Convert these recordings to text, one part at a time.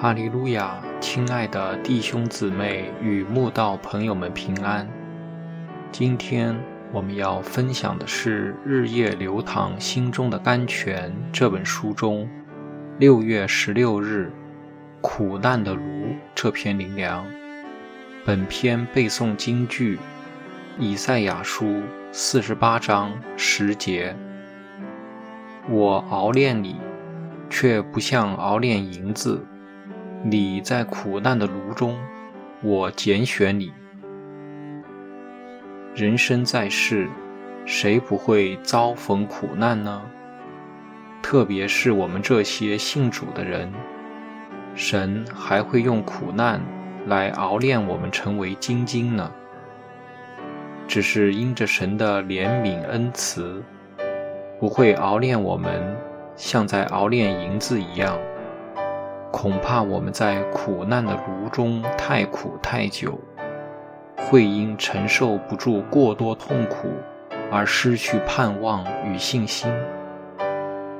哈利路亚！亲爱的弟兄姊妹与慕道朋友们平安。今天我们要分享的是《日夜流淌心中的甘泉》这本书中六月十六日《苦难的炉》这篇灵粮。本篇背诵京剧以赛亚书四十八章十节：我熬炼你，却不像熬炼银子。你在苦难的炉中，我拣选你。人生在世，谁不会遭逢苦难呢？特别是我们这些信主的人，神还会用苦难来熬炼我们，成为精金呢。只是因着神的怜悯恩慈，不会熬炼我们，像在熬炼银子一样。恐怕我们在苦难的炉中太苦太久，会因承受不住过多痛苦而失去盼望与信心。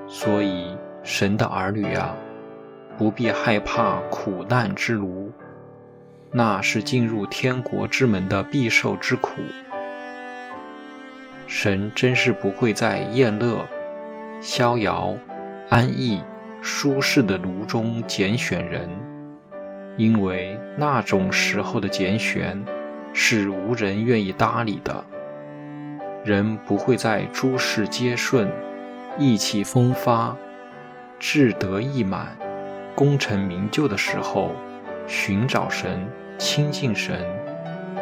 所以，神的儿女啊，不必害怕苦难之炉，那是进入天国之门的必受之苦。神真是不会在宴乐、逍遥、安逸。舒适的炉中拣选人，因为那种时候的拣选是无人愿意搭理的。人不会在诸事皆顺、意气风发、志得意满、功成名就的时候寻找神、亲近神。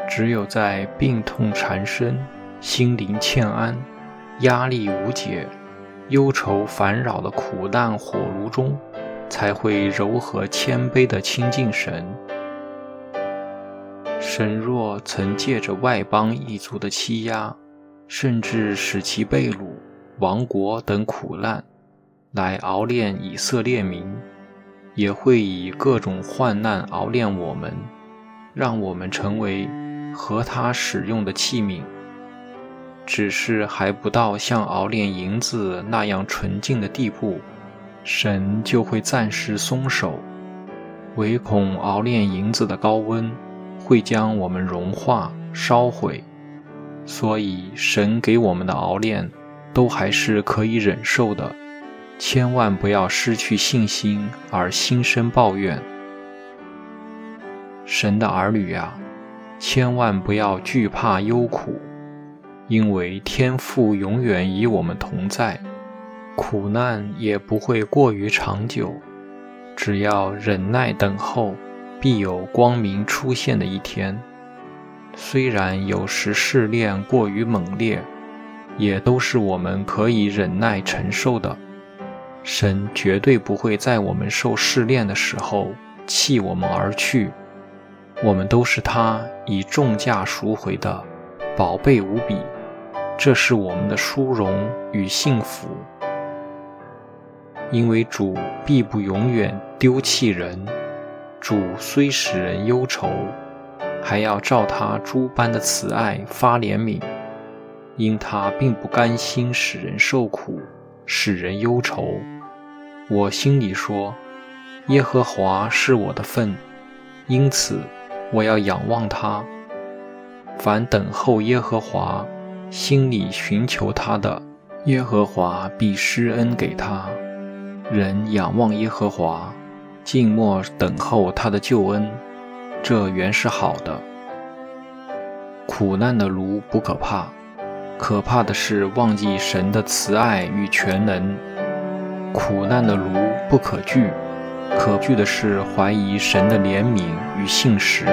只有在病痛缠身、心灵欠安、压力无解。忧愁烦扰的苦难火炉中，才会柔和谦卑地亲近神。神若曾借着外邦异族的欺压，甚至使其被掳、亡国等苦难，来熬炼以色列民，也会以各种患难熬炼我们，让我们成为合他使用的器皿。只是还不到像熬炼银子那样纯净的地步，神就会暂时松手，唯恐熬炼银子的高温会将我们融化烧毁。所以，神给我们的熬炼都还是可以忍受的，千万不要失去信心而心生抱怨。神的儿女呀，千万不要惧怕忧苦。因为天父永远与我们同在，苦难也不会过于长久。只要忍耐等候，必有光明出现的一天。虽然有时试炼过于猛烈，也都是我们可以忍耐承受的。神绝对不会在我们受试炼的时候弃我们而去。我们都是他以重价赎回的，宝贝无比。这是我们的殊荣与幸福，因为主必不永远丢弃人。主虽使人忧愁，还要照他诸般的慈爱发怜悯，因他并不甘心使人受苦，使人忧愁。我心里说：耶和华是我的份，因此我要仰望他。凡等候耶和华。心里寻求他的耶和华必施恩给他。人仰望耶和华，静默等候他的救恩，这原是好的。苦难的炉不可怕，可怕的是忘记神的慈爱与全能。苦难的炉不可惧，可惧的是怀疑神的怜悯与信实。